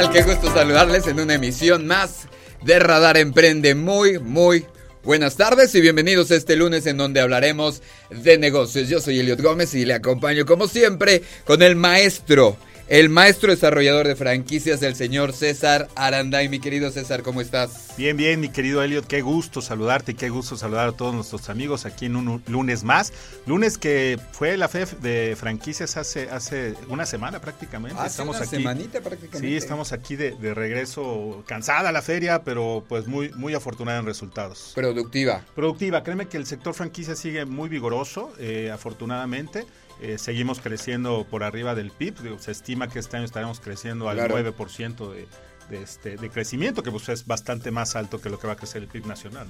Tal? Qué gusto saludarles en una emisión más de Radar Emprende. Muy, muy buenas tardes y bienvenidos este lunes en donde hablaremos de negocios. Yo soy Eliot Gómez y le acompaño como siempre con el maestro el maestro desarrollador de franquicias, el señor César Aranday. Mi querido César, ¿cómo estás? Bien, bien, mi querido Elliot, qué gusto saludarte y qué gusto saludar a todos nuestros amigos aquí en un lunes más. Lunes que fue la FEF de franquicias hace, hace una semana prácticamente. Hace estamos una aquí, semanita prácticamente. Sí, estamos aquí de, regreso, cansada la feria, pero pues muy, muy afortunada en resultados. Productiva. Productiva, créeme que el sector franquicia sigue muy vigoroso, eh, afortunadamente. Eh, seguimos creciendo por arriba del PIB. Se estima que este año estaremos creciendo al 9% de, de, este, de crecimiento, que pues es bastante más alto que lo que va a crecer el PIB nacional.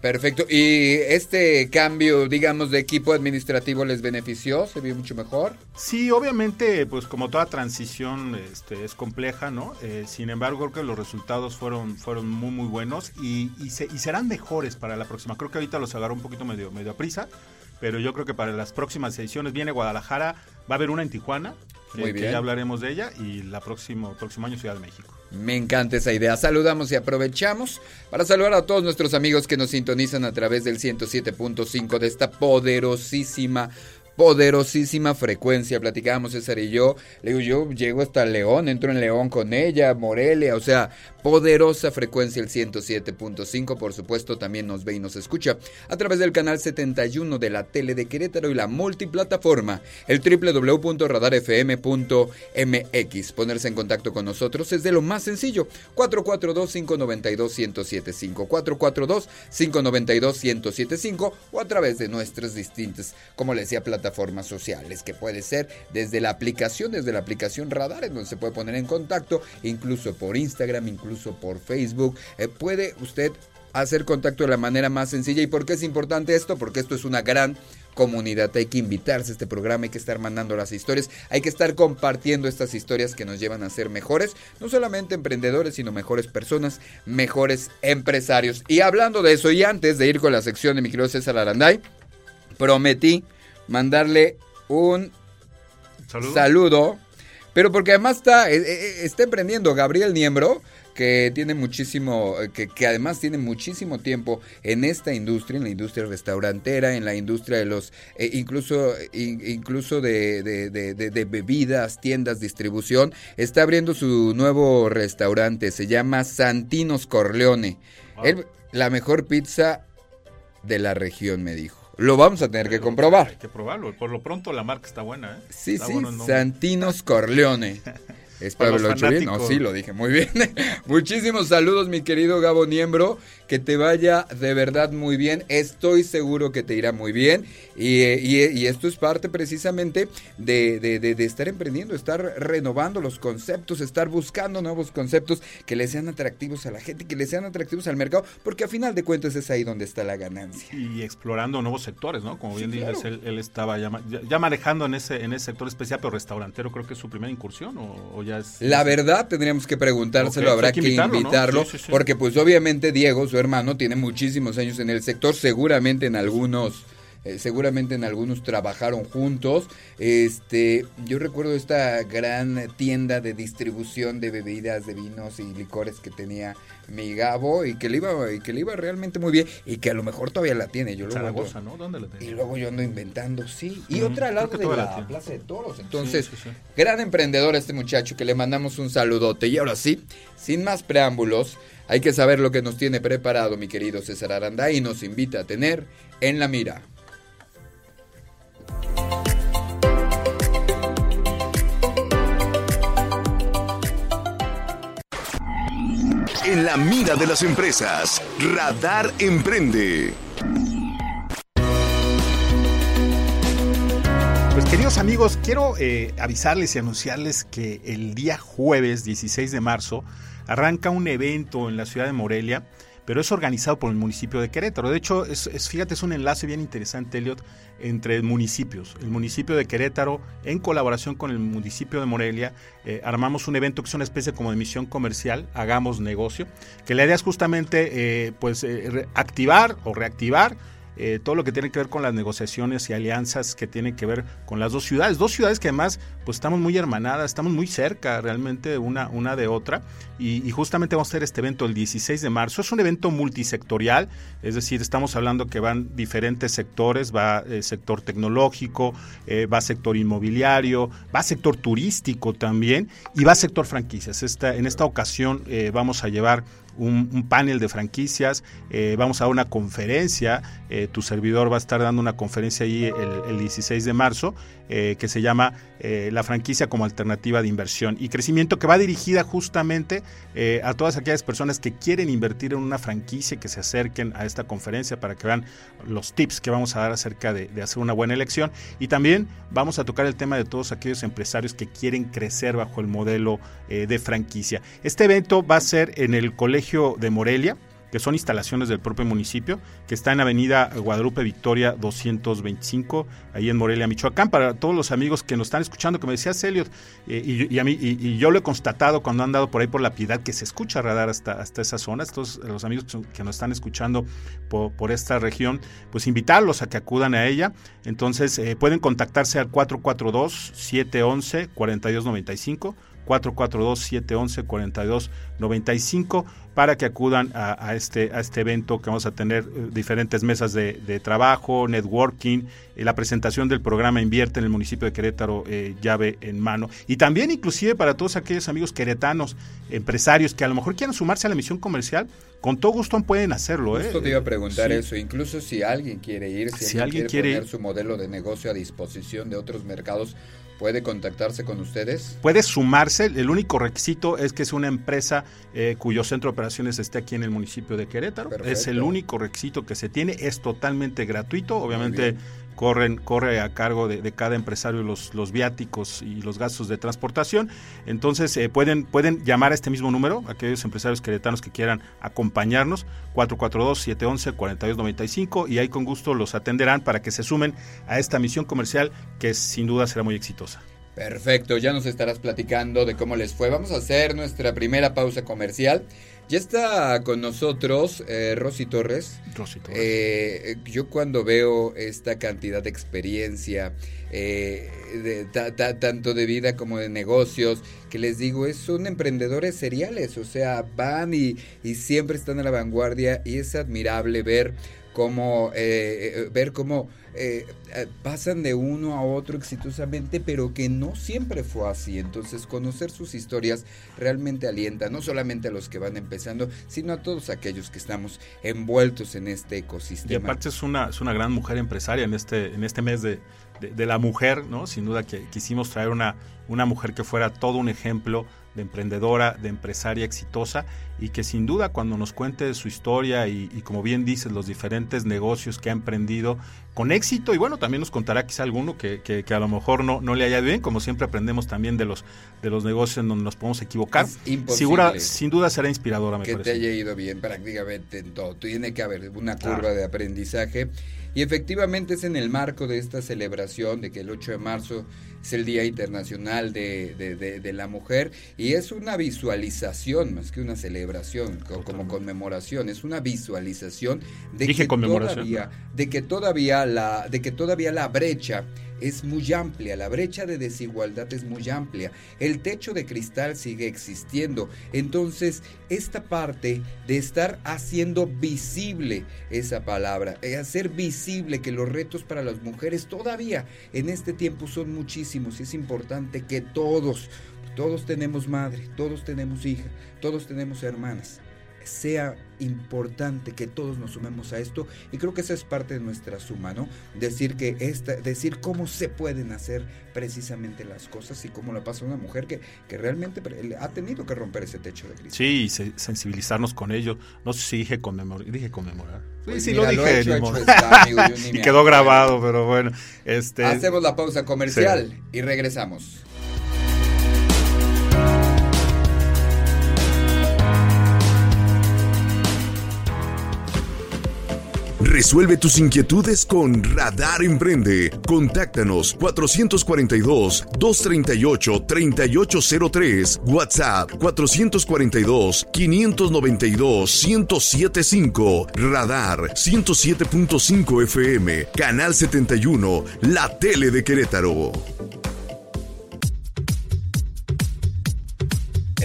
Perfecto. ¿Y este cambio, digamos, de equipo administrativo les benefició? ¿Se vio mucho mejor? Sí, obviamente, pues como toda transición este, es compleja, ¿no? Eh, sin embargo, creo que los resultados fueron, fueron muy, muy buenos y, y, y serán mejores para la próxima. Creo que ahorita los agarró un poquito medio, medio a prisa pero yo creo que para las próximas ediciones viene Guadalajara, va a haber una en Tijuana, Muy que ya hablaremos de ella, y la próximo, próximo año Ciudad de México. Me encanta esa idea. Saludamos y aprovechamos para saludar a todos nuestros amigos que nos sintonizan a través del 107.5 de esta poderosísima poderosísima frecuencia. Platicábamos César y yo. Le digo, yo llego hasta León, entro en León con ella, Morelia, o sea, poderosa frecuencia el 107.5. Por supuesto, también nos ve y nos escucha a través del canal 71 de la tele de Querétaro y la multiplataforma, el www.radarfm.mx. Ponerse en contacto con nosotros es de lo más sencillo. 442-592-1075. 442-592-1075 o a través de nuestras distintas, como le decía, plataformas plataformas sociales, que puede ser desde la aplicación, desde la aplicación Radar, en donde se puede poner en contacto, incluso por Instagram, incluso por Facebook. Eh, puede usted hacer contacto de la manera más sencilla. ¿Y por qué es importante esto? Porque esto es una gran comunidad. Hay que invitarse a este programa, hay que estar mandando las historias, hay que estar compartiendo estas historias que nos llevan a ser mejores, no solamente emprendedores, sino mejores personas, mejores empresarios. Y hablando de eso, y antes de ir con la sección de mi querido César Aranday, prometí mandarle un saludo. pero porque además está, eh, eh, está emprendiendo Gabriel Niembro, que tiene muchísimo, que, que, además tiene muchísimo tiempo en esta industria, en la industria restaurantera, en la industria de los, eh, incluso, incluso de, de, bebidas, tiendas, distribución. Está abriendo su nuevo restaurante, se llama Santinos Corleone. la mejor pizza de la región, me dijo. Lo vamos a tener que comprobar. Hay que probarlo. Por lo pronto la marca está buena, ¿eh? Sí, sí, Santinos Corleone. Espero que lo hecho bien. No, sí, lo dije muy bien. Muchísimos saludos, mi querido Gabo Niembro. Que te vaya de verdad muy bien. Estoy seguro que te irá muy bien. Y, y, esto es parte precisamente de, de, estar emprendiendo, estar renovando los conceptos, estar buscando nuevos conceptos que le sean atractivos a la gente, que le sean atractivos al mercado, porque a final de cuentas es ahí donde está la ganancia. Y explorando nuevos sectores, ¿no? Como bien dices, él, estaba ya, ya, manejando en ese, en ese sector especial, pero restaurantero creo que es su primera incursión o, ya es... La verdad tendríamos que preguntárselo, habrá que invitarlo, porque pues obviamente Diego, su hermano, tiene muchísimos años en el sector, seguramente en algunos eh, seguramente en algunos trabajaron juntos. Este, yo recuerdo esta gran tienda de distribución de bebidas, de vinos y licores que tenía mi Gabo y que le iba y que le iba realmente muy bien y que a lo mejor todavía la tiene. Yo Zaragoza, ¿no? ¿Dónde la tiene? Y luego yo ando inventando, sí. Y otra al lado de la, Plaza de Toros. Entonces, gran emprendedor este muchacho que le mandamos un saludote. Y ahora sí, sin más preámbulos, hay que saber lo que nos tiene preparado mi querido César Aranda y nos invita a tener en la mira. En la mira de las empresas, Radar Emprende. Pues querido Queridos amigos, quiero eh, avisarles y anunciarles que el día jueves 16 de marzo arranca un evento en la ciudad de Morelia, pero es organizado por el municipio de Querétaro. De hecho, es, fíjate, es un enlace bien interesante, Elliot, entre municipios. El municipio de Querétaro, en colaboración con el municipio de Morelia, eh, armamos un evento que es una especie como de misión comercial, hagamos negocio, que la idea es justamente eh, pues, activar o reactivar eh, todo lo que tiene que ver con las negociaciones y alianzas que tienen que ver con las dos ciudades. Dos ciudades que además pues estamos muy hermanadas, estamos muy cerca realmente una, una de otra y, justamente vamos a hacer este evento el 16 de marzo. Es un evento multisectorial, es decir, estamos hablando que van diferentes sectores, va eh, sector tecnológico, eh, va sector inmobiliario, va sector turístico también y va sector franquicias. Esta, en esta ocasión vamos a llevar un, panel de franquicias, eh, vamos a una conferencia, eh, tu servidor va a estar dando una conferencia ahí el, 16 de marzo eh, que se llama La franquicia como alternativa de inversión y crecimiento que va dirigida justamente a todas aquellas personas que quieren invertir en una franquicia que se acerquen a esta conferencia para que vean los tips que vamos a dar acerca de, de hacer una buena elección y también vamos a tocar el tema de todos aquellos empresarios que quieren crecer bajo el modelo de franquicia. Este evento va a ser en el colegio de Morelia, que son instalaciones del propio municipio, que está en Avenida Guadalupe Victoria 225, ahí en Morelia, Michoacán. Para todos los amigos que nos están escuchando, que me decía Elliot, eh, y, a mí, y, yo lo he constatado cuando han dado por ahí por la piedad, que se escucha radar hasta, hasta esa zona. Estos, los amigos que nos están escuchando por, por esta región, pues invitarlos a que acudan a ella. Entonces, eh, pueden contactarse al 442-711-4295. 442-711-4295 para que acudan a, este, a este evento que vamos a tener eh, diferentes mesas de, trabajo, networking, eh, la presentación del programa Invierte en el municipio de Querétaro, eh, llave en mano. Y también inclusive para todos aquellos amigos queretanos, empresarios que a lo mejor quieran sumarse a la misión comercial, con todo gusto pueden hacerlo. Justo te iba a preguntar eso, incluso si alguien quiere ir, si, alguien, quiere, poner su modelo de negocio a disposición de otros mercados, ¿Puede contactarse con ustedes? Puede sumarse. El único requisito es que es una empresa eh, cuyo centro de operaciones esté aquí en el municipio de Querétaro. Es el único requisito que se tiene. Es totalmente gratuito. Obviamente corren, corre a cargo de, cada empresario los, viáticos y los gastos de transportación. Entonces eh, pueden, pueden llamar a este mismo número, aquellos empresarios queretanos que quieran acompañarnos, 442-711-4295 y ahí con gusto los atenderán para que se sumen a esta misión comercial que sin duda será muy exitosa. Perfecto, ya nos estarás platicando de cómo les fue. Vamos a hacer nuestra primera pausa comercial. Ya está con nosotros eh, Rosy Torres. Rosy Torres. Eh, yo cuando veo esta cantidad de experiencia, eh, de, tanto de vida como de negocios, que les digo, es, son emprendedores seriales, o sea, van y, y siempre están a la vanguardia y es admirable ver cómo, ver cómo eh, eh, pasan de uno a otro exitosamente, pero que no siempre fue así. Entonces, conocer sus historias realmente alienta, no solamente a los que van empezando, sino a todos aquellos que estamos envueltos en este ecosistema. Y aparte es una, es una gran mujer empresaria en este, en este mes de, de, la mujer, ¿no? Sin duda que quisimos traer una, una mujer que fuera todo un ejemplo de emprendedora, de empresaria exitosa y que sin duda cuando nos cuente su historia y, como bien dices, los diferentes negocios que ha emprendido con éxito y bueno, también nos contará quizá alguno que, que, a lo mejor no, no le haya bien, como siempre aprendemos también de los, de los negocios en donde nos podemos equivocar. Segura, sin duda será inspiradora, me que te haya ido bien prácticamente en todo. Tiene que haber una curva de aprendizaje y efectivamente es en el marco de esta celebración de que el 8 de marzo es el Día Internacional de, de, la Mujer y es una visualización más que una celebración como conmemoración, es una visualización de que todavía de que todavía la de que todavía la brecha es muy amplia, la brecha de desigualdad es muy amplia, el techo de cristal sigue existiendo. Entonces, esta parte de estar haciendo visible esa palabra, eh, hacer visible que los retos para las mujeres todavía en este tiempo son muchísimos y es importante que todos, todos tenemos madre, todos tenemos hija, todos tenemos hermanas sea importante que todos nos sumemos a esto y creo que esa es parte de nuestra suma, ¿no? Decir que esta, decir cómo se pueden hacer precisamente las cosas y cómo la pasa una mujer que, que realmente ha tenido que romper ese techo de cristal. Sí, y sensibilizarnos con ello. No sé si dije conmemorar, dije conmemorar. sí, sí, lo dije. y quedó grabado, pero bueno. Este... Hacemos la pausa comercial y regresamos. Resuelve tus inquietudes con Radar Emprende. Contáctanos 442-238-3803. WhatsApp 442-592-1075. Radar 107.5 FM. Canal 71. La tele de Querétaro.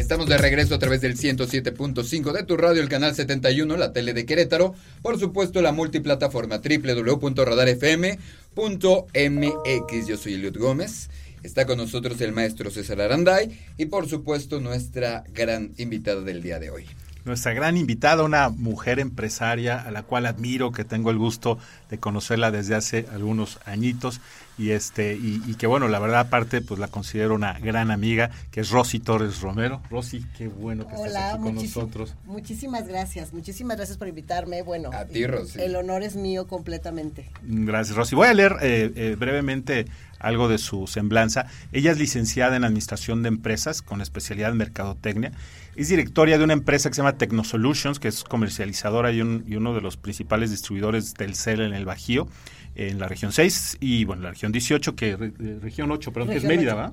Estamos de regreso a través del 107.5 de tu radio, el canal 71, la tele de Querétaro. Por supuesto, la multiplataforma www.radarfm.mx. Yo soy Eliot Gómez. Está con nosotros el maestro César Aranday y, por supuesto, nuestra gran invitada del día de hoy nuestra gran invitada, una mujer empresaria a la cual admiro, que tengo el gusto de conocerla desde hace algunos añitos y este y, que bueno, la verdad aparte pues la considero una gran amiga, que es Rosy Torres Romero. Rosy, qué bueno que estés aquí con nosotros. Muchísimas gracias, muchísimas gracias por invitarme. Bueno, a ti, Rosy. El honor es mío completamente. Gracias, Rosy. Voy a leer eh, eh, brevemente algo de su semblanza. Ella es licenciada en Administración de Empresas con especialidad en Mercadotecnia es directoria de una empresa que se llama Technosolutions, que es comercializadora y, uno de los principales distribuidores del CEL en el Bajío, en la región 6 y bueno, la región 18, que eh, región 8, perdón, que es Mérida, ¿va?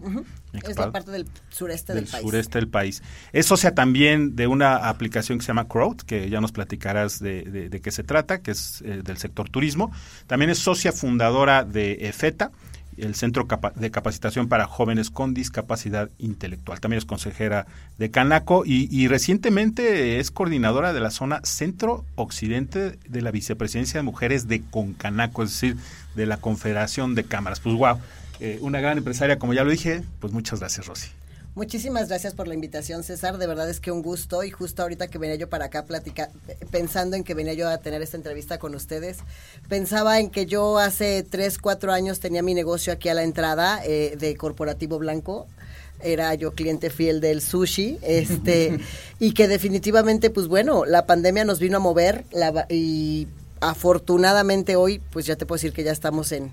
Es la parte del sureste del, país. sureste del país. Es socia también de una aplicación que se llama Crowd, que ya nos platicarás de, qué se trata, que es eh, del sector turismo. También es socia fundadora de EFETA, el Centro de Capacitación para Jóvenes con Discapacidad Intelectual. También es consejera de Canaco y, recientemente es coordinadora de la zona centro-occidente de la Vicepresidencia de Mujeres de Concanaco, es decir, de la Confederación de Cámaras. Pues wow, eh, una gran empresaria, como ya lo dije, pues muchas gracias, Rosy. Muchísimas gracias por la invitación, César. De verdad es que un gusto. Y justo ahorita que venía yo para acá platicar, pensando en que venía yo a tener esta entrevista con ustedes, pensaba en que yo hace tres, cuatro años tenía mi negocio aquí a la entrada eh, de Corporativo Blanco era yo cliente fiel del sushi, este, y que definitivamente, pues bueno, la pandemia nos vino a mover y afortunadamente hoy, pues ya te puedo decir que ya estamos en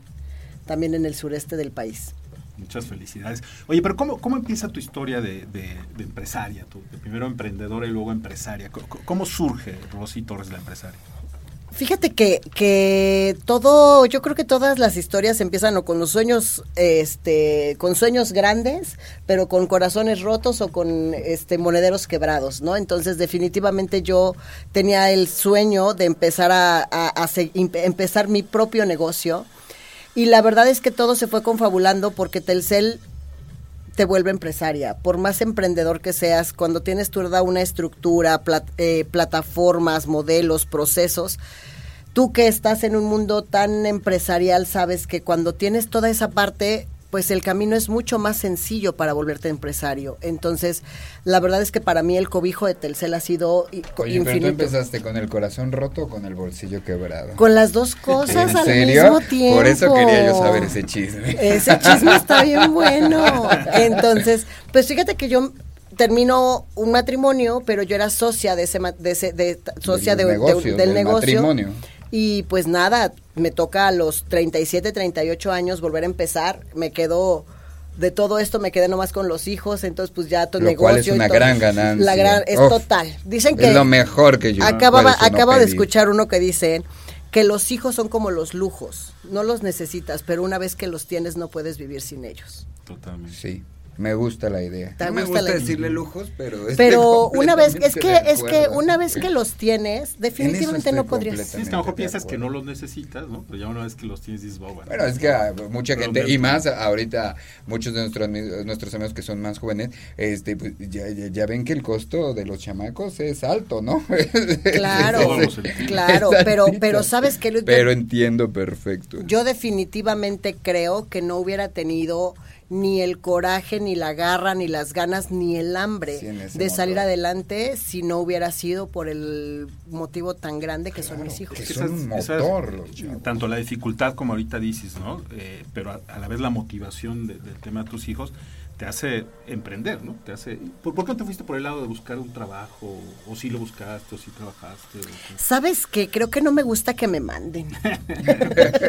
también en el sureste del país. Muchas felicidades. Oye, pero ¿cómo, cómo empieza tu historia de, empresaria? Tu, primero emprendedora y luego empresaria. ¿Cómo, surge Rosy Torres la empresaria? Fíjate que, que todo, yo creo que todas las historias empiezan o con los sueños, este, con sueños grandes, pero con corazones rotos o con este monederos quebrados, ¿no? Entonces, definitivamente yo tenía el sueño de empezar a empezar mi propio negocio y la verdad es que todo se fue confabulando porque Telcel te vuelve empresaria. Por más emprendedor que seas, cuando tienes toda una estructura, eh, plataformas, modelos, procesos, tú que estás en un mundo tan empresarial, sabes que cuando tienes toda esa parte, pues el camino es mucho más sencillo para volverte empresario. Entonces, la verdad es que para mí el cobijo de Telcel ha sido Oye, infinito. Pero tú empezaste con el corazón roto o con el bolsillo quebrado. Con las dos cosas al mismo tiempo. Por eso quería yo saber ese chisme. Ese chisme está bien bueno. Entonces, pues fíjate que yo termino un matrimonio, pero yo era socia de ese, de socia del negocio. del, Matrimonio. Y pues nada, me toca a los 37, 38 años volver a empezar. Me quedo de todo esto me quedé nomás con los hijos, entonces pues ya todo el negocio. Cual es una gran ganancia. La gran, es total. Dicen que es lo mejor que yo. Acababa, acabo de escuchar uno que dice que los hijos son como los lujos, no los necesitas, pero una vez que los tienes no puedes vivir sin ellos. Totalmente. Sí. Me gusta la idea. No me gusta, decirle lujos, pero pero una vez es que es que una vez que los tienes, definitivamente no podrías. Sí, es que a lo mejor piensas que no los necesitas, ¿no? Pero ya una vez que los tienes dices, bueno. Bueno, es que mucha gente y más ahorita muchos de nuestros nuestros amigos que son más jóvenes, este pues, ya, ya, ven que el costo de los chamacos es alto, ¿no? Claro. claro, pero pero sabes que Pero entiendo perfecto. Yo definitivamente creo que no hubiera tenido ni el coraje, ni la garra, ni las ganas, ni el hambre Sí, de salir adelante si no hubiera sido por el motivo tan grande que son mis hijos. que Esa son es- un motor tanto la dificultad como ahorita dices, ¿no? Eh, pero a, a la vez la motivación de- del tema de tus hijos te hace emprender, ¿no? Te hace. ¿Por, por qué no te fuiste por el lado de buscar un trabajo? ¿O si lo buscaste? ¿O si trabajaste? o qué? ¿Sabes qué? Creo que no me gusta que me manden.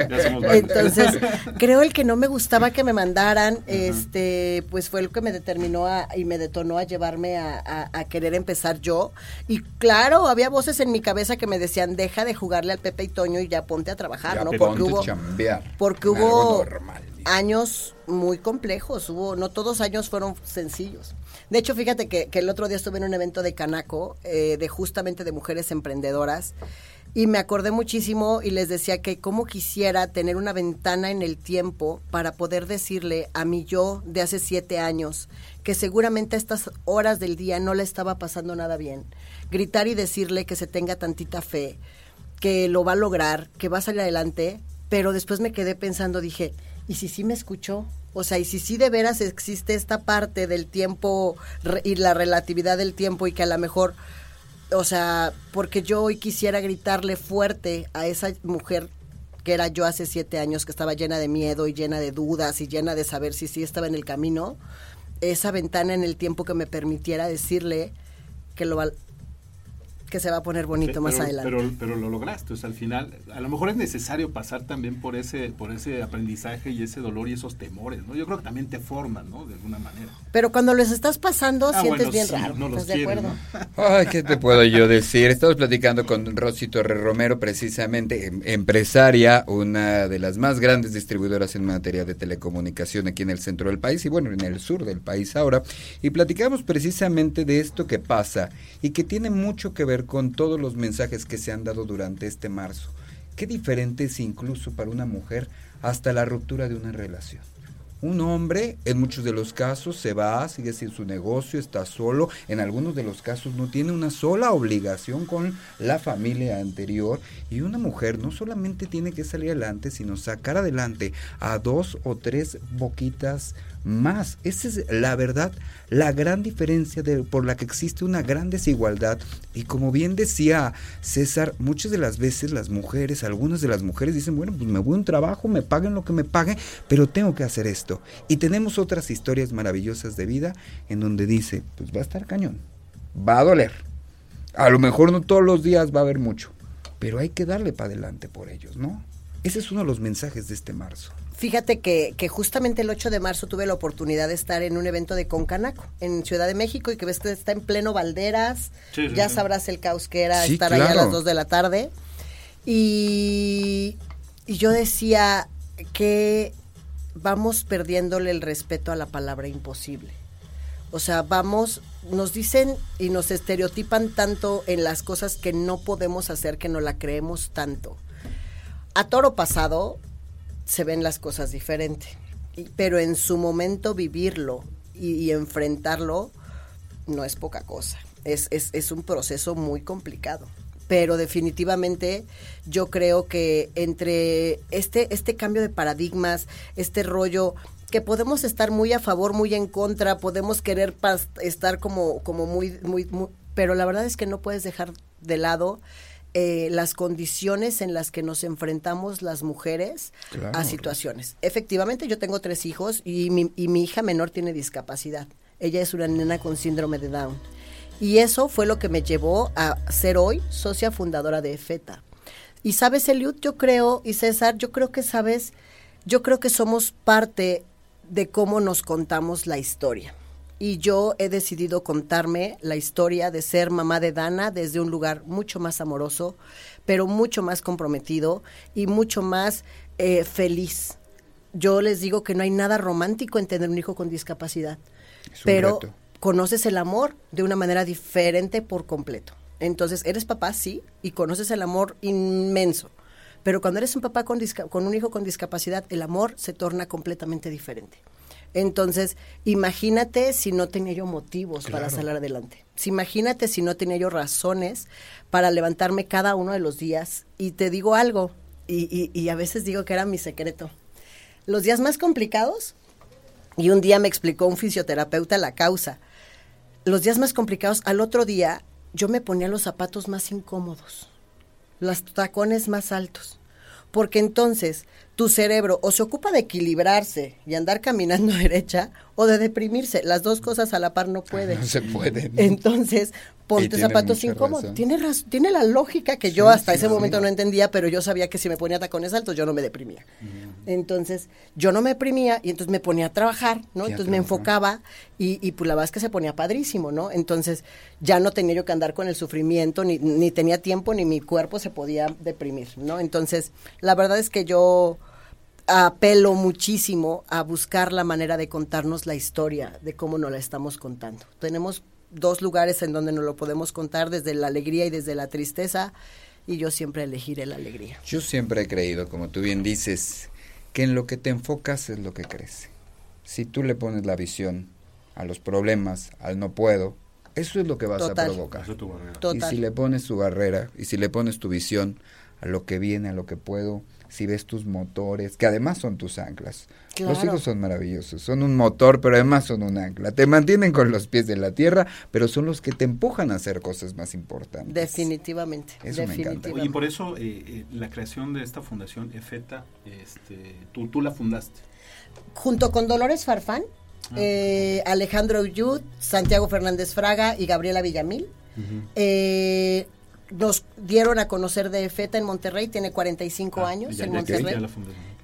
Ya somos varios. Entonces, creo el que no me gustaba que me mandaran, este, pues fue lo que me determinó a- y me detonó a llevarme a, a- a querer empezar yo. Y claro, había voces en mi cabeza que me decían, deja de jugarle al Pepe y Toño y ya ponte a trabajar, Ya ¿no? Porque hubo, chambear. porque Algo hubo normal. Años muy complejos, hubo, no todos años fueron sencillos. De hecho, fíjate que, el otro día estuve en un evento de Canaco, eh, de justamente de mujeres emprendedoras, y me acordé muchísimo y les decía que cómo quisiera tener una ventana en el tiempo para poder decirle a mi yo de hace siete años que seguramente a estas horas del día no le estaba pasando nada bien. Gritar y decirle que se tenga tantita fe, que lo va a lograr, que va a salir adelante, pero después me quedé pensando, dije, ¿y si sí me escuchó? O sea, ¿y si sí de veras existe esta parte del tiempo y la relatividad del tiempo y que a lo mejor, o sea, porque yo hoy quisiera gritarle fuerte a esa mujer que era yo hace siete años, que estaba llena de miedo y llena de dudas y llena de saber si sí estaba en el camino, esa ventana en el tiempo que me permitiera decirle que lo que se va a poner bonito Pe- más pero, adelante. Pero, pero lo lograste, o sea, al final, a lo mejor es necesario pasar también por ese, por ese aprendizaje y ese dolor y esos temores, ¿no? Yo creo que también te forman, ¿no? De alguna manera. Pero cuando les estás pasando, Ah, sientes bueno, bien sí, raro. no los ¿Estás de quieren, acuerdo? ¿no? Ay, ¿qué te puedo yo decir? Estamos platicando con Rosy Torre Romero, precisamente em- empresaria, una de las más grandes distribuidoras en materia de telecomunicación aquí en el centro del país y bueno, en el sur del país ahora. Y platicamos precisamente de esto que pasa y que tiene mucho que ver con todos los mensajes que se han dado durante este marzo. Qué diferente es incluso para una mujer hasta la ruptura de una relación. Un hombre, en muchos de los casos, se va, sigue sin su negocio, está solo. En algunos de los casos no tiene una sola obligación con la familia anterior. Y una mujer no solamente tiene que salir adelante, sino sacar adelante a dos o tres boquitas más. Esa es la verdad, la gran diferencia de, por la que existe una gran desigualdad. Y como bien decía César, muchas de las veces las mujeres, algunas de las mujeres dicen, bueno, pues me voy a un trabajo, me paguen lo que me paguen, pero tengo que hacer esto. Y tenemos otras historias maravillosas de vida en donde dice, pues va a estar cañón, va a doler. A lo mejor no todos los días va a haber mucho, pero hay que darle para adelante por ellos, ¿no? Ese es uno de los mensajes de este marzo. Fíjate que, que justamente el 8 de marzo tuve la oportunidad de estar en un evento de Concanaco en Ciudad de México y que ves que está en pleno Valderas. Sí, sí, ya sí. sabrás el caos que era Sí, estar allá a las 2 de la tarde. Y, y yo decía que vamos perdiéndole el respeto a la palabra imposible. O sea, vamos, nos dicen y nos estereotipan tanto en las cosas que no podemos hacer que no la creemos tanto. A toro pasado se ven las cosas diferente, y- pero en su momento vivirlo y, enfrentarlo no es poca cosa. Es, es, es un proceso muy complicado. Pero definitivamente yo creo que entre este, este cambio de paradigmas, este rollo que podemos estar muy a favor, muy en contra, podemos querer estar como, como muy, muy, pero la verdad es que no puedes dejar de lado eh, las condiciones en las que nos enfrentamos las mujeres Claro. a situaciones. Efectivamente, yo tengo tres hijos y mi, y mi hija menor tiene discapacidad. Ella es una nena con síndrome de Down. Y eso fue lo que me llevó a ser hoy socia fundadora de EFETA. Y sabes, Eliud, yo creo, y César, yo creo que sabes, yo creo que somos parte de cómo nos contamos la historia. Y yo he decidido contarme la historia de ser mamá de Dana desde un lugar mucho más amoroso, pero mucho más comprometido y mucho más eh, feliz. Yo les digo que no hay nada romántico en tener un hijo con discapacidad, pero reto. conoces el amor de una manera diferente por completo. Entonces, eres papá, sí, y conoces el amor inmenso. Pero cuando eres un papá con, con un hijo con discapacidad, el amor se torna completamente diferente. Entonces, imagínate si no tenía yo motivos para salir adelante. Si imagínate si no tenía yo razones para levantarme cada uno de los días. Y te digo algo, y, y- y a veces digo que era mi secreto. Los días más complicados Y un día me explicó un fisioterapeuta la causa. Los días más complicados, al otro día yo me ponía los zapatos más incómodos, los tacones más altos, porque entonces tu cerebro o se ocupa de equilibrarse y andar caminando derecha o de deprimirse. Las dos cosas a la par no pueden. No se pueden. Entonces, ponte zapatos incómodos. Tiene, tiene la lógica que yo hasta sí, ese sí. momento no entendía, pero yo sabía que si me ponía tacones altos yo no me deprimía. Entonces, yo no me deprimía y entonces me ponía a trabajar, ¿no? Entonces me enfocaba y, y pues la verdad es que se ponía padrísimo, ¿no? Entonces, ya no tenía yo que andar con el sufrimiento, ni, ni tenía tiempo, ni mi cuerpo se podía deprimir, ¿no? Entonces, la verdad es que yo apelo muchísimo a buscar la manera de contarnos la historia de cómo nos la estamos contando. Tenemos dos lugares en donde nos lo podemos contar, desde la alegría y desde la tristeza, y yo siempre elegiré la alegría. Yo siempre he creído, como tú bien dices, que en lo que te enfocas es lo que crece. Si tú le pones la visión a los problemas, al no puedo, eso es lo que vas Total. a provocar. Eso es tu barrera. Total. Y si le pones tu barrera, y si le pones tu visión a lo que viene, a lo que puedo, si ves tus motores, que además son tus anclas. Los hijos son maravillosos, son un motor, pero además son un ancla. Te mantienen con los pies de la tierra, pero son los que te empujan a hacer cosas más importantes. Definitivamente. Eso me encanta. Y por eso eh, eh, la creación de esta fundación EFETA, este, tú, tú la fundaste. Junto con Dolores Farfán, eh, Alejandro Yud, Santiago Fernández Fraga y Gabriela Villamil, eh, nos dieron a conocer de FETA en Monterrey, tiene 45 Ah, años ya- en ya- Monterrey.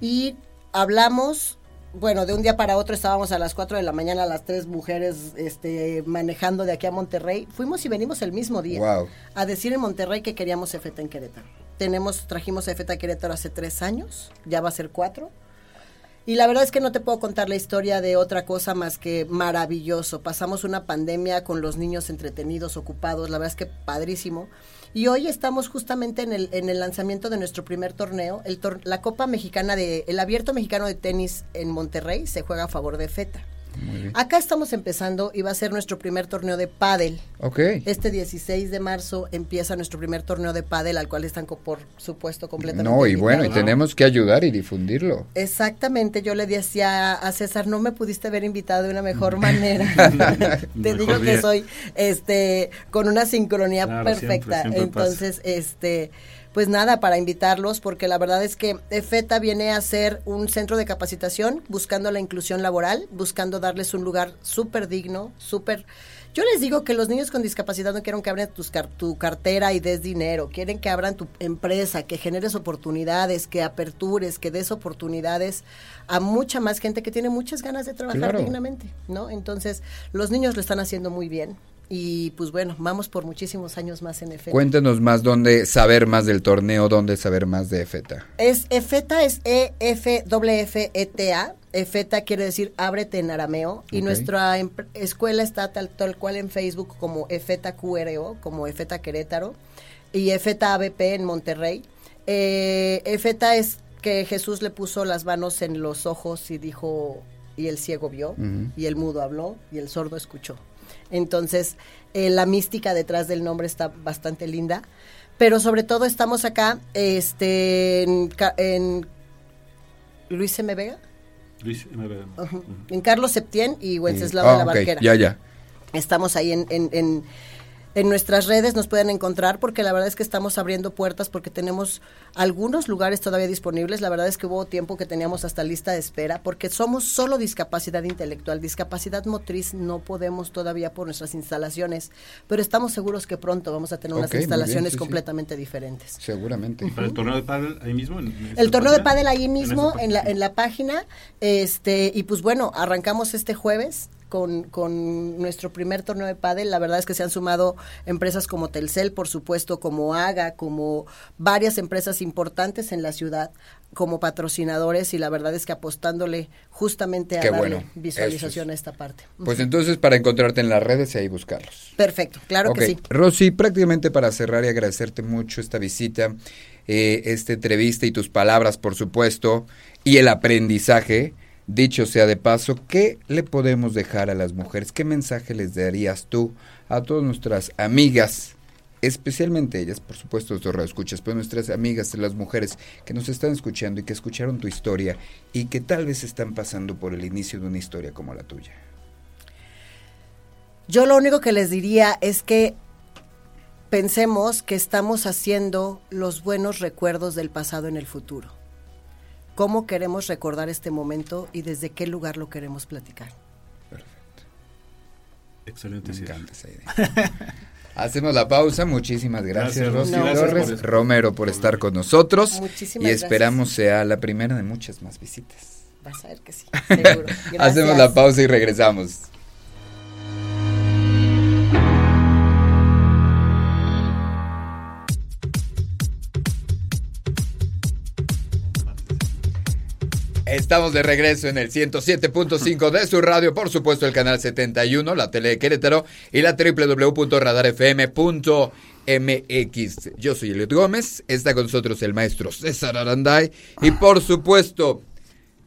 y hablamos, bueno, de un día para otro estábamos a las 4 de la mañana las tres mujeres este, manejando de aquí a Monterrey. Fuimos y venimos el mismo día Wow. a decir en Monterrey que queríamos EFETA en Querétaro. Tenemos, trajimos EFETA a Querétaro hace tres años, ya va a ser cuatro. Y la verdad es que no te puedo contar la historia de otra cosa más que maravilloso. Pasamos una pandemia con los niños entretenidos, ocupados, la verdad es que padrísimo. Y hoy estamos justamente en el, en el lanzamiento de nuestro primer torneo, el tor- la Copa Mexicana de, el Abierto Mexicano de Tenis en Monterrey se juega a favor de FETA. Muy bien. Acá estamos empezando y va a ser nuestro primer torneo de pádel. Ok. Este 16 de marzo empieza nuestro primer torneo de pádel, al cual están, por supuesto, completamente No, y bueno, y tenemos que ayudar y difundirlo. Exactamente, yo le decía a César, no me pudiste haber invitado de una mejor manera. Te Mejor digo que soy este con una sincronía Claro, perfecta. siempre, siempre pasa. Entonces, este pues nada, para invitarlos, porque la verdad es que EFETA viene a ser un centro de capacitación buscando la inclusión laboral, buscando darles un lugar súper digno, súper... Yo les digo que los niños con discapacidad no quieren que abran tus car- tu cartera y des dinero, quieren que abran tu empresa, que generes oportunidades, que apertures, que des oportunidades a mucha más gente que tiene muchas ganas de trabajar Claro. dignamente, ¿no? Entonces, los niños lo están haciendo muy bien y pues bueno, vamos por muchísimos años más en EFETA. Cuéntenos más dónde saber más del torneo, dónde saber más de FETA. Es EFETA, es E-F-F-F-E-T-A. EFETA quiere decir ábrete en arameo. Y nuestra escuela está tal, tal cual en Facebook como EFETA QRO, como EFETA Querétaro. Y EFETA ABP en Monterrey. Eh, EFETA es que Jesús le puso las manos en los ojos y dijo, y el ciego vio, y el mudo habló, y el sordo escuchó. Entonces, eh, la mística detrás del nombre está bastante linda. Pero sobre todo estamos acá este, en, Luis M. Vega, Luis M. Vega. Ujú. en Carlos Septién y Wenceslao Ah, de la ok, Barquera. Ya, ya. Estamos ahí en, en, en, en nuestras redes, nos pueden encontrar porque la verdad es que estamos abriendo puertas porque tenemos algunos lugares todavía disponibles. La verdad es que hubo tiempo que teníamos hasta lista de espera porque somos solo discapacidad intelectual, discapacidad motriz no podemos todavía por nuestras instalaciones, pero estamos seguros que pronto vamos a tener unas bien, instalaciones sí. completamente diferentes. Seguramente. ¿Para el torneo de pádel ahí mismo? en- en El torneo de pádel ahí ¿En mismo, esta en la, página? en la página, este, y pues bueno, arrancamos este jueves con, con nuestro primer torneo de pádel. La verdad es que se han sumado empresas como Telcel, por supuesto, como AGA, como varias empresas importantes en la ciudad como patrocinadores y la verdad es que apostándole justamente a Qué darle bueno, visualización a esta parte. Pues entonces para encontrarte en las redes y ahí buscarlos. Perfecto, claro que sí. Rosy, prácticamente para cerrar y agradecerte mucho esta visita, eh, esta entrevista y tus palabras, por supuesto, y el aprendizaje, dicho sea de paso, ¿qué le podemos dejar a las mujeres? ¿Qué mensaje les darías tú a todas nuestras amigas especialmente ellas, por supuesto, nuestros escuchas, pero nuestras amigas, las mujeres que nos están escuchando y que escucharon tu historia y que tal vez están pasando por el inicio de una historia como la tuya? Yo lo único que les diría es que pensemos que estamos haciendo los buenos recuerdos del pasado en el futuro. ¿Cómo queremos recordar este momento y desde qué lugar lo queremos platicar? Perfecto. Excelente. Me encanta esa idea. Hacemos la pausa. Muchísimas gracias, Gracias, Rosy No. Gracias Torres, por- Romero, por estar con nosotros. Muchísimas y esperamos gracias. sea la primera de muchas más visitas. Vas a ver que sí, seguro. Hacemos la pausa y regresamos. Estamos de regreso en el 107.5 de su radio, por supuesto el canal 71, la tele de Querétaro y la www.radarfm.mx. Yo soy Eliot Gómez, está con nosotros el maestro César Aranday y por supuesto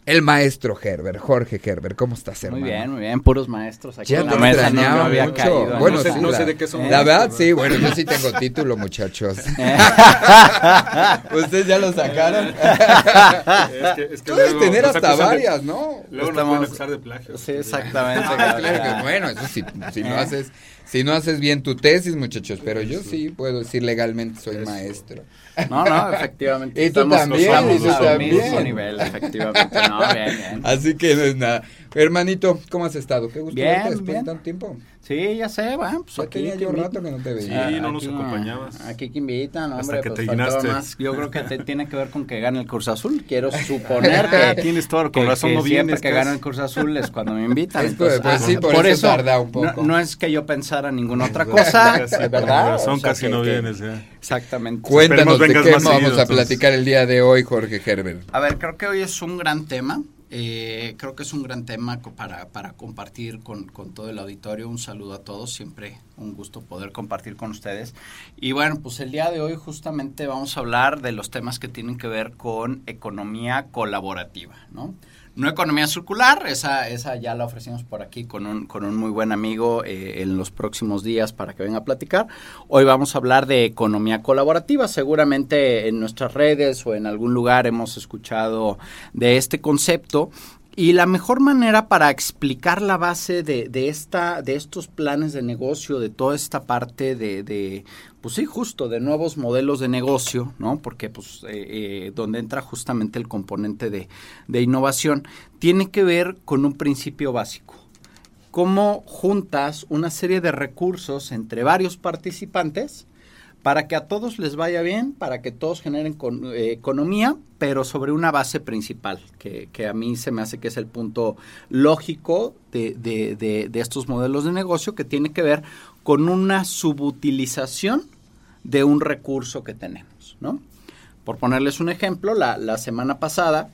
el maestro Gerber, Jorge Gerber. ¿Cómo estás, hermano? Muy bien, muy bien, puros maestros aquí Ya en te la mesa, no, había mucho. Bueno, No sé- sí, no la- sé de qué son La verdad, sí, bueno, yo sí tengo título, muchachos. Eh. ¿Ustedes ya lo sacaron? Es que, es que Puedes luego tener nos hasta de- varias, ¿no? Luego nos Estamos- pueden acusar de plagio. Sí, exactamente. Ah, claro que bueno, eso sí, si no haces, si no haces bien tu tesis, muchachos, pero yo sí puedo decir legalmente soy maestro. No, no, efectivamente. Y tú estamos- también, y tú también. mismo nivel, efectivamente. No, bien, bien. Así que no es nada. Hermanito, ¿cómo has estado? Qué gusto Bien, verte después bien. de tanto tiempo. Sí, ya sé, bueno, pues Ya aquí tenía que yo invi- rato que no te Sí, veía. no nos aquí, acompañabas. Aquí que invitan, Hasta hombre, que pues te llenaste. más. Yo creo que te, tiene que ver con que gane el Cruz Azul. Quiero suponer Ah, que, tienes toda- con que- razón que no siempre vienes, que pues. gana el Cruz Azul es cuando me invitan. Es pues, pues sí, por eso tarda un poco. No, no es que yo pensara ninguna otra cosa, por ¿verdad? razón O sea, casi que- no que- vienes ya. Exactamente. Cuéntanos Esperemos de vengas qué vamos a platicar el día de hoy, Jorge Herbert. A ver, creo que hoy es un gran tema. Eh, creo que es un gran tema para, para compartir con, con todo el auditorio. Un saludo a todos, siempre un gusto poder compartir con ustedes. Y bueno, pues el día de hoy justamente vamos a hablar de los temas que tienen que ver con economía colaborativa, ¿no? No economía circular, esa, esa ya la ofrecimos por aquí con un, con un muy buen amigo eh, en los próximos días para que venga a platicar. Hoy vamos a hablar de economía colaborativa. Seguramente en nuestras redes o en algún lugar hemos escuchado de este concepto. Y la mejor manera para explicar la base de, de esta, de estos planes de negocio, de toda esta parte de, pues sí, justo, de nuevos modelos de negocio, ¿no? Porque, pues, eh, eh, donde entra justamente el componente de, de innovación, tiene que ver con un principio básico. Cómo juntas una serie de recursos entre varios participantes para que a todos les vaya bien, para que todos generen eh, economía, pero sobre una base principal, que, que a mí se me hace que es el punto lógico de, de- de- de estos modelos de negocio, que tiene que ver con una subutilización de un recurso que tenemos, ¿no? Por ponerles un ejemplo, la, la semana pasada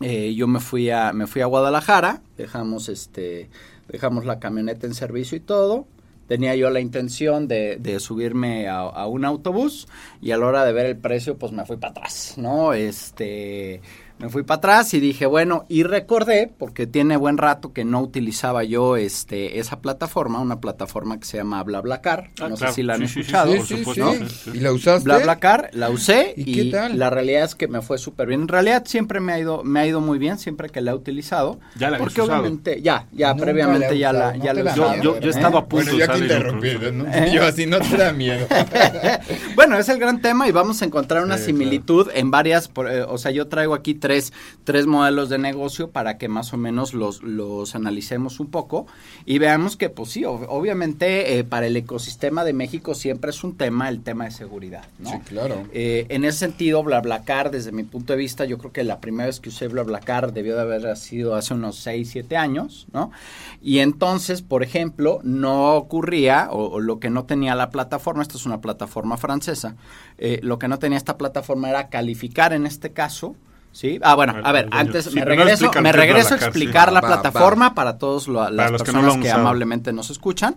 eh, yo me fui a me fui a Guadalajara, dejamos este dejamos la camioneta en servicio y todo. Tenía yo la intención de, de subirme a, a un autobús y a la hora de ver el precio, pues me fui para atrás, ¿no? Este, me fui para atrás y dije, bueno, y recordé, porque tiene buen rato que no utilizaba yo este, esa plataforma, una plataforma que se llama BlaBlaCar, Ah, no claro. sé si la han Sí, escuchado. sí, por supuesto, sí, sí. ¿Y la usaste? BlaBlaCar, la usé ¿Y y, qué tal? la realidad es que me fue súper bien. En realidad siempre me ha ido me ha ido muy bien siempre que la he utilizado. Ya la porque usado. obviamente ya ya Nunca previamente la ya la ya ¿no te la he da usado. Yo- yo- yo he estado a punto Bueno, interrumpido, ¿no? ¿Eh? Yo así no te da miedo. bueno, es el gran tema y vamos a encontrar una Sí, similitud en varias, por- eh, o sea, yo traigo aquí tres, tres modelos de negocio para que más o menos los, los analicemos un poco y veamos que, pues sí, ob- obviamente eh, para el ecosistema de México siempre es un tema el tema de seguridad, ¿no? Sí, claro. Eh, en ese sentido, BlaBlaCar, desde mi punto de vista, yo creo que la primera vez que usé BlaBlaCar debió de haber sido hace unos 6, 7 años, ¿no? Y entonces, por ejemplo, no ocurría, o, o lo que no tenía la plataforma, esta es una plataforma francesa, eh, lo que no tenía esta plataforma era calificar en este caso, ¿Sí? Ah, bueno, a ver, antes sí, me regreso, me regreso a explicar la Va, va. plataforma para todos lo- las los que no personas que amablemente nos escuchan.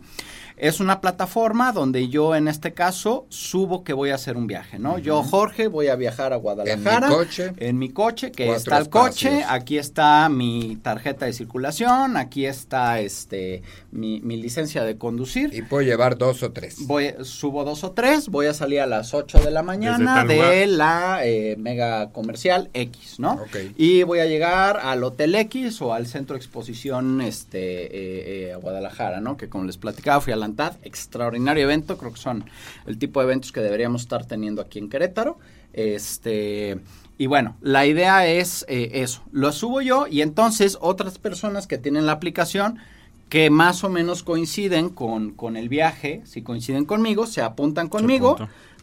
Es una plataforma donde yo en este caso subo que voy a hacer un viaje, ¿no? Yo, Jorge, voy a viajar a Guadalajara. En mi coche. En mi coche, que está el coche, aquí está mi tarjeta de circulación, aquí está este mi, mi licencia de conducir. Y puedo llevar dos o tres. Voy, subo dos o tres, voy a salir a las 8 de la mañana de la eh, mega comercial X, ¿no? Ok. Y voy a llegar al Hotel X o al Centro de Exposición este, eh, eh, a Guadalajara, ¿no? Que como les platicaba, fui a la Extraordinario evento, creo que son el tipo de eventos que deberíamos estar teniendo aquí en Querétaro. Este, y bueno, la idea es eh, eso, lo subo yo y entonces otras personas que tienen la aplicación que más o menos coinciden con, con el viaje, si coinciden conmigo, se apuntan conmigo,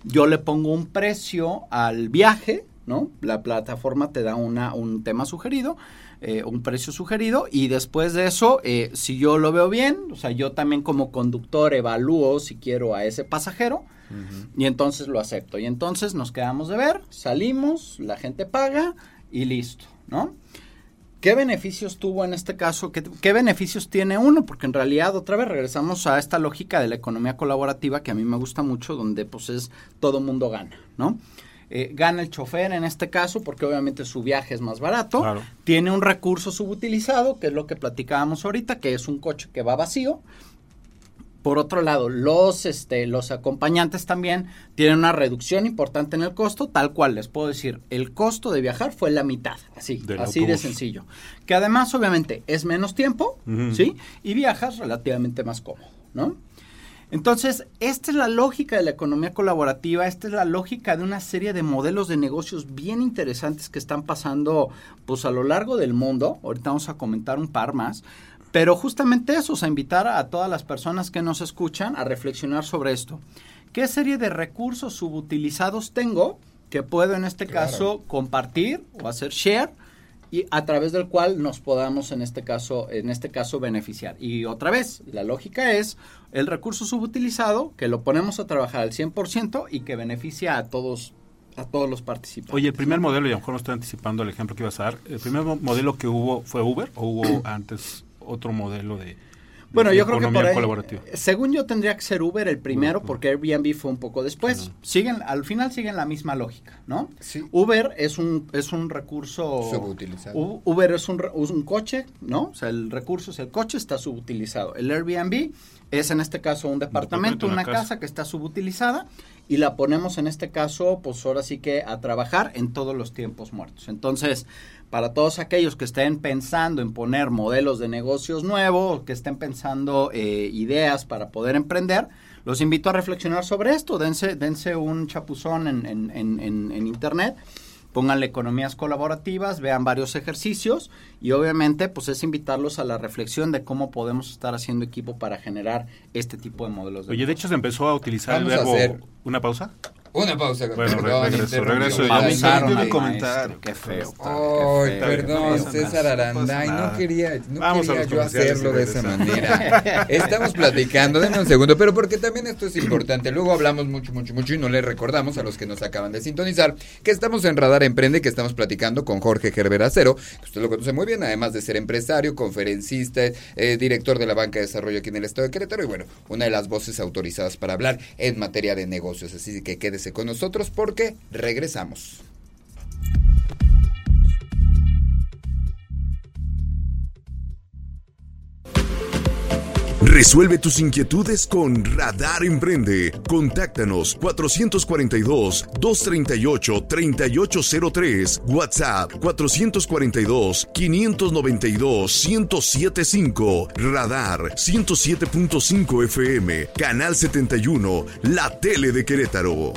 yo le pongo un precio al viaje, ¿no? La plataforma te da una, un tema sugerido, eh, un precio sugerido, y después de eso, eh, si yo lo veo bien, o sea, yo también como conductor evalúo si quiero a ese pasajero, y entonces lo acepto. Y entonces nos quedamos de ver, salimos, la gente paga y listo, ¿no? ¿Qué beneficios tuvo en este caso? ¿Qué, qué beneficios tiene uno? Porque en realidad otra vez regresamos a esta lógica de la economía colaborativa que a mí me gusta mucho, donde pues es todo mundo gana, ¿no? Eh, gana el chofer en este caso porque obviamente su viaje es más barato, Claro. tiene un recurso subutilizado, que es lo que platicábamos ahorita, que es un coche que va vacío, por otro lado, los, este, los acompañantes también tienen una reducción importante en el costo, tal cual les puedo decir, el costo de viajar fue la mitad, así, Del así de sencillo. Que además, obviamente, es menos tiempo. ¿sí? Y viajas relativamente más cómodo, ¿no? Entonces, esta es la lógica de la economía colaborativa, esta es la lógica de una serie de modelos de negocios bien interesantes que están pasando pues a lo largo del mundo. Ahorita vamos a comentar un par más. Pero justamente eso, o sea, invitar a todas las personas que nos escuchan a reflexionar sobre esto. ¿Qué serie de recursos subutilizados tengo que puedo en este Claro. caso compartir o hacer share y a través del cual nos podamos en este caso en este caso beneficiar. Y otra vez la lógica es el recurso subutilizado que lo ponemos a trabajar al 100% y que beneficia a todos a todos los participantes Oye, el primer modelo, y a lo mejor no estoy anticipando el ejemplo que ibas a dar, ¿el primer mo- modelo que hubo fue Uber o hubo antes otro modelo de, de Bueno, yo creo que por ahí, según yo tendría que ser Uber el primero porque Airbnb fue un poco después. Siguen al final siguen la misma lógica, ¿no? Sí. Uber es un es un recurso Subutilizado. Uber es un, re- es un coche, ¿no? O sea, el recurso es el coche, está subutilizado. El Airbnb es en este caso un departamento, una casa. casa. que está subutilizada y la ponemos en este caso, pues ahora sí que a trabajar en todos los tiempos muertos. Entonces, para todos aquellos que estén pensando en poner modelos de negocios nuevos, que estén pensando eh, ideas para poder emprender, los invito a reflexionar sobre esto. Dense, dense un chapuzón en, en- en- en- en internet pónganle economías colaborativas, vean varios ejercicios y obviamente pues es invitarlos a la reflexión de cómo podemos estar haciendo equipo para generar este tipo de modelos. De Oye, de hecho se empezó a utilizar Vamos el a verbo... hacer- ¿Una pausa? Una pausa. Bueno, perdón, regreso, regreso, el comentario. maestro, Qué feo. Ay, perdón, feo. César No Aranday, no nada. quería, no Vamos a quería yo hacerlo de esa manera. Estamos platicando, denme un segundo, pero porque también esto es importante. Luego hablamos mucho, mucho, mucho y no les recordamos a los que nos acaban de sintonizar que estamos en Radar Emprende, que estamos platicando con Jorge Gerber Acero, que usted lo conoce muy bien, además de ser empresario, conferencista, eh, director de la Banca de Desarrollo aquí en el estado de Querétaro y bueno, una de las voces autorizadas para hablar en materia de negocios. Así que quédese con nosotros porque regresamos. Resuelve tus inquietudes con Radar Emprende. Contáctanos 442-238-3803. WhatsApp 442-592-1075. Radar 107.5 FM. Canal 71. La tele de Querétaro.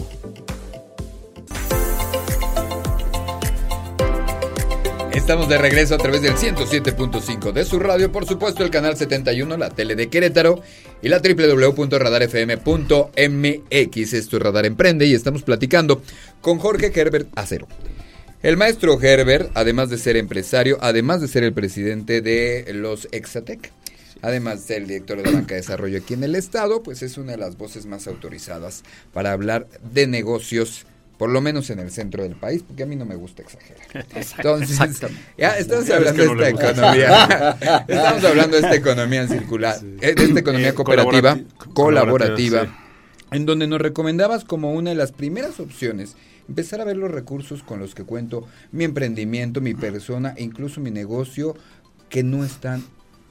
Estamos de regreso a través del 107.5 de su radio, por supuesto el canal 71, la tele de Querétaro y la www.radarfm.mx. Esto es Radar Emprende y estamos platicando con Jorge Herbert Acero. El maestro Herbert, además de ser empresario, además de ser el presidente de los Exatec, además de ser el director de la banca de desarrollo aquí en el estado, pues es una de las voces más autorizadas para hablar de negocios por lo menos en el centro del país, porque a mí no me gusta exagerar. Entonces, ya estamos hablando de esta economía, estamos hablando de esta economía circular, eh, de esta economía Eh, cooperativa, colaborati- colaborativa, en donde nos recomendabas como una de las primeras opciones empezar a ver los recursos con los que cuento mi emprendimiento, mi persona e incluso mi negocio que no están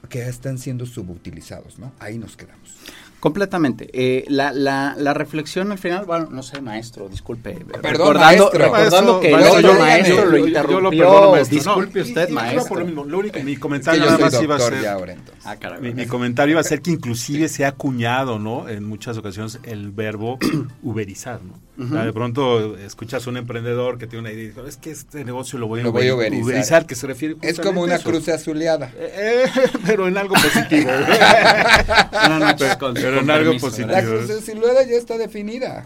que están siendo subutilizados, ¿no? Ahí nos quedamos. Completamente. Eh, la, la, la reflexión al final, bueno, no sé, maestro, disculpe. Perdón, recordando, maestro. recordando que el Maestro, Yo- lo yo- yo interrumpió. perdono, maestro. Disculpe No, usted, y- y iba maestro. por lo mismo. Lo único, mi Es que comentario yo nada más iba a ser... ahora. Ah, caray. Mi, mi comentario iba a ser que inclusive se ha acuñado, ¿no? En muchas ocasiones el verbo uberizar, ¿no? O sea, de pronto escuchas a un emprendedor que tiene una idea y dice, es que este negocio lo voy a, Lo voy a uber- uberizar. que se refiere Es como una a eso. cruz azuleada. Eh, eh, pero en algo positivo. Buenas noches, con- Pero con en algo permiso, positivo. La gracias. cruz azuleada ya está definida.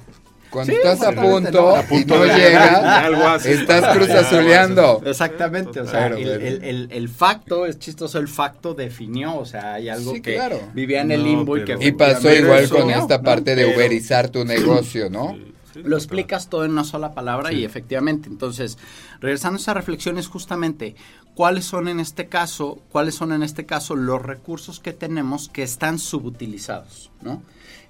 Cuando Sí, estás a punto, ¿no? A punto y no haces. estás cruz Ya, algo azuleando. Exactamente, o sea, Claro, el, el, el, el facto, es chistoso, el facto definió, o sea, hay algo Sí, que claro. vivía en el No, limbo y pero- que... Y pasó igual eso- con esta ¿no? parte de Pero- uberizar tu negocio, ¿no? Lo explicas todo en una sola palabra y efectivamente, entonces, regresando a esa reflexión es justamente cuáles son en este caso, cuáles son en este caso los recursos que tenemos que están subutilizados, ¿no?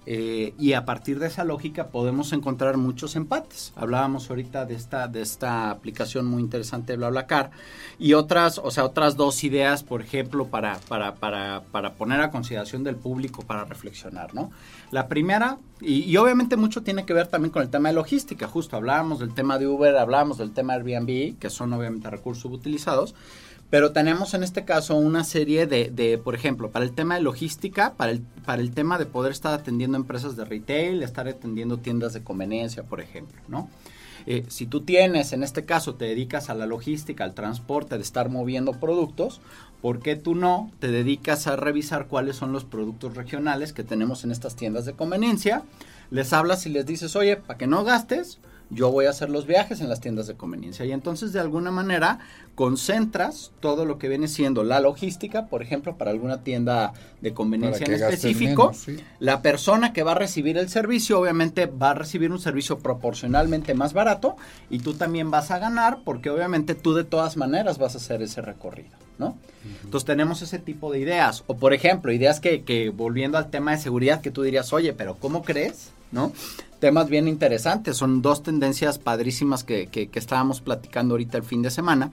Eh, y a partir de esa lógica podemos encontrar muchos empates. Hablábamos ahorita de esta, de esta aplicación muy interesante de BlaBlaCar y otras, o sea, otras dos ideas, por ejemplo, para, para, para, para poner a consideración del público para reflexionar, ¿no? La primera, y, obviamente mucho tiene que ver también con el tema de logística, justo hablábamos del tema de Uber, hablábamos del tema de Airbnb, que son obviamente recursos subutilizados, pero tenemos en este caso una serie de, de, por ejemplo, para el tema de logística, para el, para el tema de poder estar atendiendo empresas de retail, estar atendiendo tiendas de conveniencia, por ejemplo, ¿no? Eh, si tú tienes, en este caso, te dedicas a la logística, al transporte, de estar moviendo productos, ¿por qué tú no te dedicas a revisar cuáles son los productos regionales que tenemos en estas tiendas de conveniencia? Les hablas y les dices, oye, para que no gastes, yo voy a hacer los viajes en las tiendas de conveniencia. Y entonces, de alguna manera, concentras todo lo que viene siendo la logística, por ejemplo, para alguna tienda de conveniencia en específico. menos, sí. La persona que va a recibir el servicio, obviamente, va a recibir un servicio proporcionalmente más barato y tú también vas a ganar porque obviamente tú de todas maneras vas a hacer ese recorrido, ¿no? Entonces tenemos ese tipo de ideas. O por ejemplo, ideas que, que volviendo al tema de seguridad que tú dirías, oye, pero ¿cómo crees? ¿No? Temas bien interesantes. Son dos tendencias padrísimas que, que, que estábamos platicando ahorita el fin de semana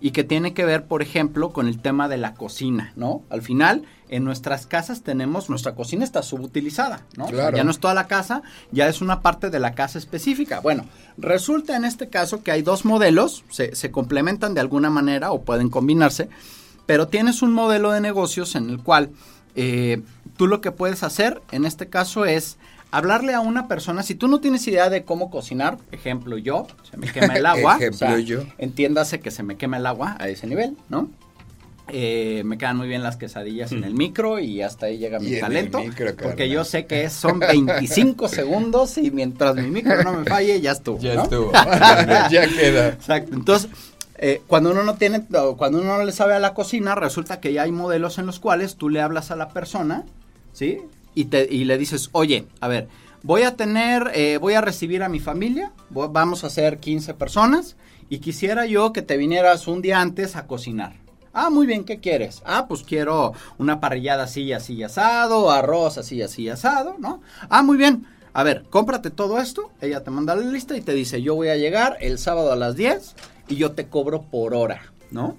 y que tiene que ver, por ejemplo, con el tema de la cocina, ¿no? Al final, en nuestras casas tenemos, nuestra cocina está subutilizada, ¿no? Claro. ya no es toda la casa, ya es una parte de la casa específica. Bueno, resulta en este caso que hay dos modelos, se, se complementan de alguna manera o pueden combinarse, pero tienes un modelo de negocios en el cual eh, tú lo que puedes hacer en este caso es hablarle a una persona, si tú no tienes idea de cómo cocinar, ejemplo yo, se me quema el agua, Ejemplo o sea, yo. entiéndase que se me quema el agua a ese nivel, ¿no? Eh, me quedan muy bien las quesadillas en el micro y hasta ahí llega mi talento. micro, porque yo sé que son 25 segundos y mientras mi micro no me falle, ya estuvo. Ya ¿no? estuvo. ya queda. Exacto. Entonces, eh, cuando uno no tiene, cuando uno no le sabe a la cocina, resulta que ya hay modelos en los cuales tú le hablas a la persona, ¿sí? Y, te, y le dices, oye, a ver, voy a tener, eh, voy a recibir a mi familia, vamos a ser 15 personas, y quisiera yo que te vinieras un día antes a cocinar. Ah, muy bien, ¿qué quieres? Ah, pues quiero una parrillada así, así, asado, arroz así, así, asado, ¿no? Ah, muy bien. A ver, cómprate todo esto, ella te manda la lista y te dice, yo voy a llegar el sábado a las 10 y yo te cobro por hora, ¿no?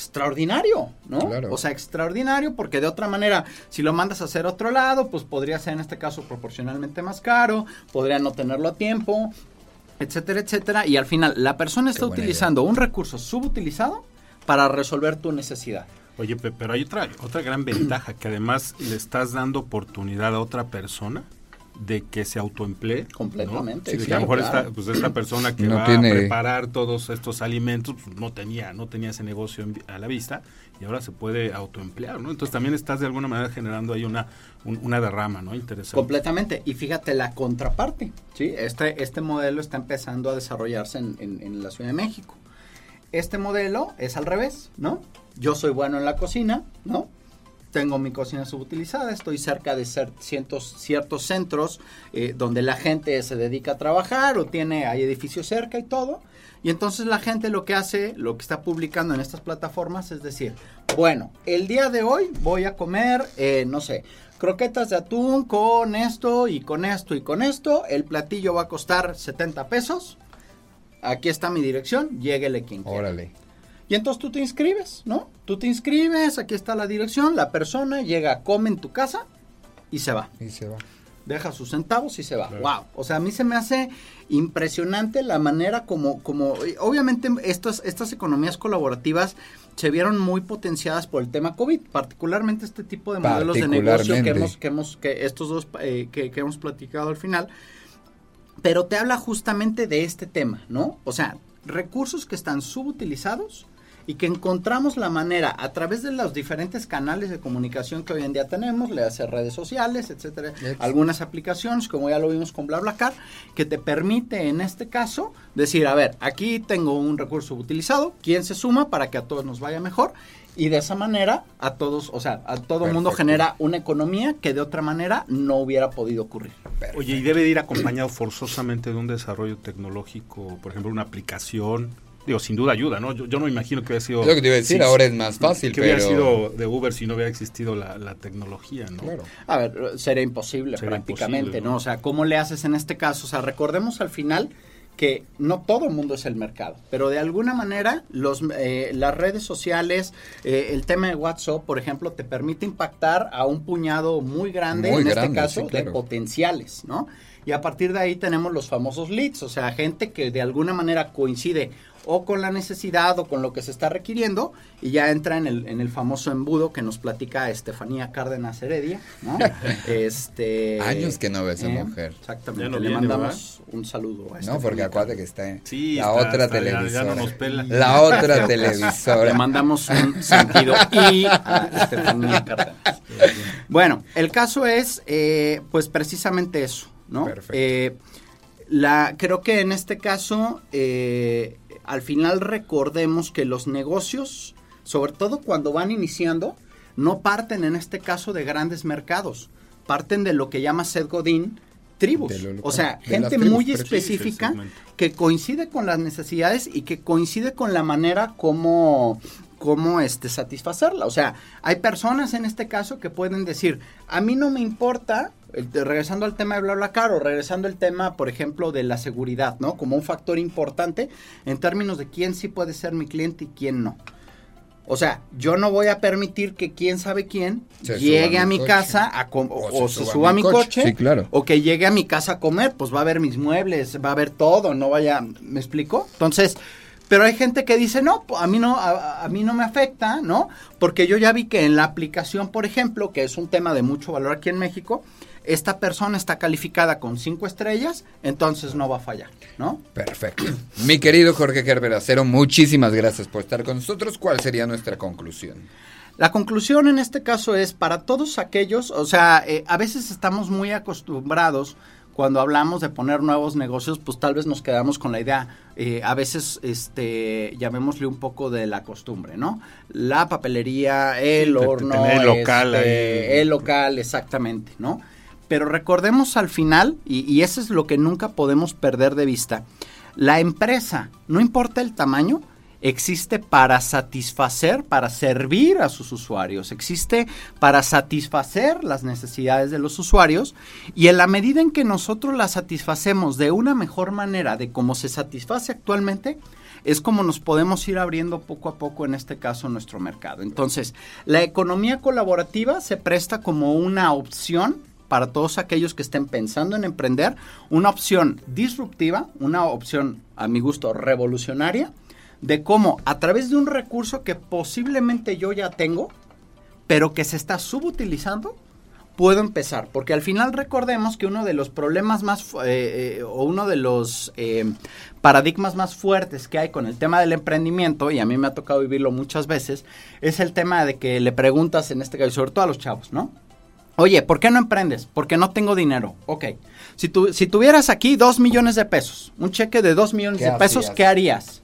Extraordinario, ¿no? Claro. O sea, extraordinario porque de otra manera, si lo mandas a hacer a otro lado, pues podría ser en este caso proporcionalmente más caro, podría no tenerlo a tiempo, etcétera, etcétera. Y al final, la persona está utilizando un recurso subutilizado para resolver tu necesidad. Oye, Pe- pero hay otra, otra gran ventaja, que además le estás dando oportunidad a otra persona de que se autoemplee. ¿no? Completamente, Sí, de sí, que a lo mejor claro. esta, pues esta persona que No va tiene- a preparar todos estos alimentos pues, no tenía no tenía ese negocio en a la vista y ahora se puede autoemplear, ¿no? Entonces también estás de alguna manera generando ahí una, un- una derrama, ¿no? Interesante. Completamente. Y fíjate la contraparte. ¿sí? Este, este modelo está empezando a desarrollarse en, en- en la Ciudad de México. Este modelo es al revés, ¿no? Yo soy bueno en la cocina, ¿no? Tengo mi cocina subutilizada, estoy cerca de ciertos, ciertos centros eh, donde la gente se dedica a trabajar o tiene, hay edificios cerca y todo. Y entonces la gente lo que hace, lo que está publicando en estas plataformas es decir, bueno, el día de hoy voy a comer, eh, no sé, croquetas de atún con esto y con esto y con esto. El platillo va a costar 70 pesos. Aquí está mi dirección, lléguele quien quiera. Órale. Y entonces tú te inscribes, ¿no? Tú te inscribes, aquí está la dirección, la persona llega, come en tu casa y se va. Y se va. Deja sus centavos y se va. Wow. O sea, a mí se me hace impresionante la manera como, como, obviamente estas, estas economías colaborativas se vieron muy potenciadas por el tema COVID, particularmente este tipo de modelos de negocio que hemos, que hemos, que estos dos eh, que, que hemos platicado al final. Pero te habla justamente de este tema, ¿no? O sea, recursos que están subutilizados y que encontramos la manera a través de los diferentes canales de comunicación que hoy en día tenemos, le hace redes sociales, etcétera, algunas aplicaciones, como ya lo vimos con BlaBlaCar, que te permite en este caso decir, a ver, aquí tengo un recurso utilizado, ¿quién se suma para que a todos nos vaya mejor? Y de esa manera a todos, o sea, a todo el mundo genera una economía que de otra manera no hubiera podido ocurrir. Oye, y debe de ir acompañado forzosamente de un desarrollo tecnológico, por ejemplo, una aplicación digo, sin duda ayuda, ¿no? Yo, no me imagino que hubiera sido... Lo que te iba a decir, ahora es más fácil, que hubiera sido de Uber si no hubiera existido la, tecnología, ¿no? Claro. A ver, sería imposible prácticamente, ¿no? O sea, ¿cómo le haces en este caso? O sea, recordemos al final que no todo el mundo es el mercado, pero de alguna manera los, eh, las redes sociales, eh, el tema de WhatsApp, por ejemplo, te permite impactar a un puñado muy grande, en este caso, de potenciales, ¿no? Y a partir de ahí tenemos los famosos leads, o sea, gente que de alguna manera coincide o con la necesidad o con lo que se está requiriendo y ya entra en el, en el famoso embudo que nos platica Estefanía Cárdenas Heredia, ¿no? este, Años que no ve esa eh, mujer. Exactamente, le mandamos un saludo a No, porque acuérdate que está, sí, la otra televisora. nos pela. La otra televisora. Le mandamos un sentido y a Estefanía Cárdenas. Bueno, el caso es eh, pues precisamente eso, ¿no? Perfecto. Eh, la, creo que en este caso eh, al final recordemos que los negocios, sobre todo cuando van iniciando, no parten en este caso de grandes mercados, parten de lo que llama Seth Godin tribus, o sea, gente muy específica que coincide con las necesidades y que coincide con la manera como cómo este satisfacerla. O sea, hay personas en este caso que pueden decir, a mí no me importa, regresando al tema de BlaBlaCar o regresando al tema, por ejemplo, de la seguridad, ¿no? Como un factor importante en términos de quién sí puede ser mi cliente y quién no. O sea, yo no voy a permitir que quién sabe quién llegue a mi, casa a o, se, suba, a mi coche, o que llegue a mi casa a comer, pues va a ver mis muebles, va a ver todo, no vaya, ¿me explico? Entonces, pero hay gente que dice, no, a mí no, a, mí no me afecta, ¿no? Porque yo ya vi que en la aplicación, por ejemplo, que es un tema de mucho valor aquí en México, esta persona está calificada con cinco estrellas, entonces no va a fallar, ¿no? Perfecto. Mi querido Jorge Gerberacero, muchísimas gracias por estar con nosotros. ¿Cuál sería nuestra conclusión? La conclusión en este caso es para todos aquellos, o sea, eh, a veces estamos muy acostumbrados cuando hablamos de poner nuevos negocios, pues tal vez nos quedamos con la idea, eh, a veces, este, llamémosle un poco de la costumbre, ¿no? La papelería, el horno, el local, este, el local, exactamente, ¿no? Pero recordemos al final, y, y eso es lo que nunca podemos perder de vista, la empresa, no importa el tamaño, existe para satisfacer, para servir a sus usuarios, existe para satisfacer las necesidades de los usuarios y en la medida en que nosotros las satisfacemos de una mejor manera de cómo se satisface actualmente, es como nos podemos ir abriendo poco a poco en este caso nuestro mercado. Entonces, la economía colaborativa se presta como una opción para todos aquellos que estén pensando en emprender, una opción disruptiva, una opción a mi gusto revolucionaria, de cómo a través de un recurso que posiblemente yo ya tengo, pero que se está subutilizando, puedo empezar. Porque al final recordemos que uno de los problemas más, eh, eh, o uno de los eh, paradigmas más fuertes que hay con el tema del emprendimiento, y a mí me ha tocado vivirlo muchas veces, es el tema de que le preguntas, en este caso, sobre todo a los chavos, ¿no? Oye, ¿por qué no emprendes? Porque no tengo dinero. Ok. Si, tu, si tuvieras aquí dos millones de pesos, un cheque de dos millones de pesos, ¿qué harías?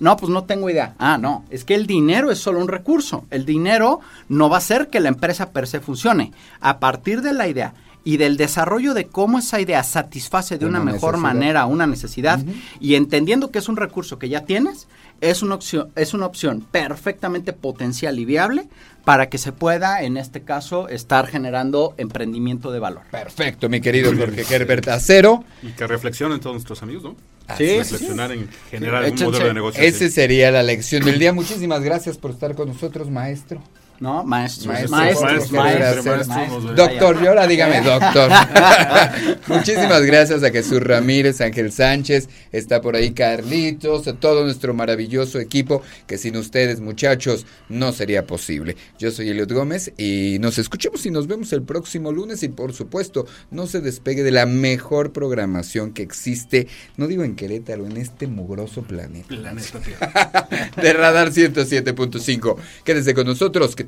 No, pues no tengo idea. Ah, no, es que el dinero es solo un recurso. El dinero no va a hacer que la empresa per se funcione. A partir de la idea y del desarrollo de cómo esa idea satisface de una, Una mejor necesidad. manera una necesidad y entendiendo que es un recurso que ya tienes, es una opción, es una opción perfectamente potencial y viable para que se pueda, en este caso, estar generando emprendimiento de valor. Perfecto, mi querido Jorge Herbert Acero. Y que reflexionen todos nuestros amigos, ¿no? Sí, Reflexionar en generar un Échense. modelo de negocio. Ese así. sería la lección del día. Muchísimas gracias por estar con nosotros, maestro. ¿No? Maestros, Maestros, maestros, maestros, maestros. Doctor, y ahora dígame doctor. Muchísimas gracias a Jesús Ramírez, Ángel Sánchez, está por ahí Carlitos, a todo nuestro maravilloso equipo, que sin ustedes, muchachos, no sería posible. Yo soy Eliot Gómez y nos escuchamos y nos vemos el próximo lunes y por supuesto, no se despegue de la mejor programación que existe, no digo en Querétaro, en este mugroso planeta. Planeta Tierra. de Radar 107.5. Quédese con nosotros, que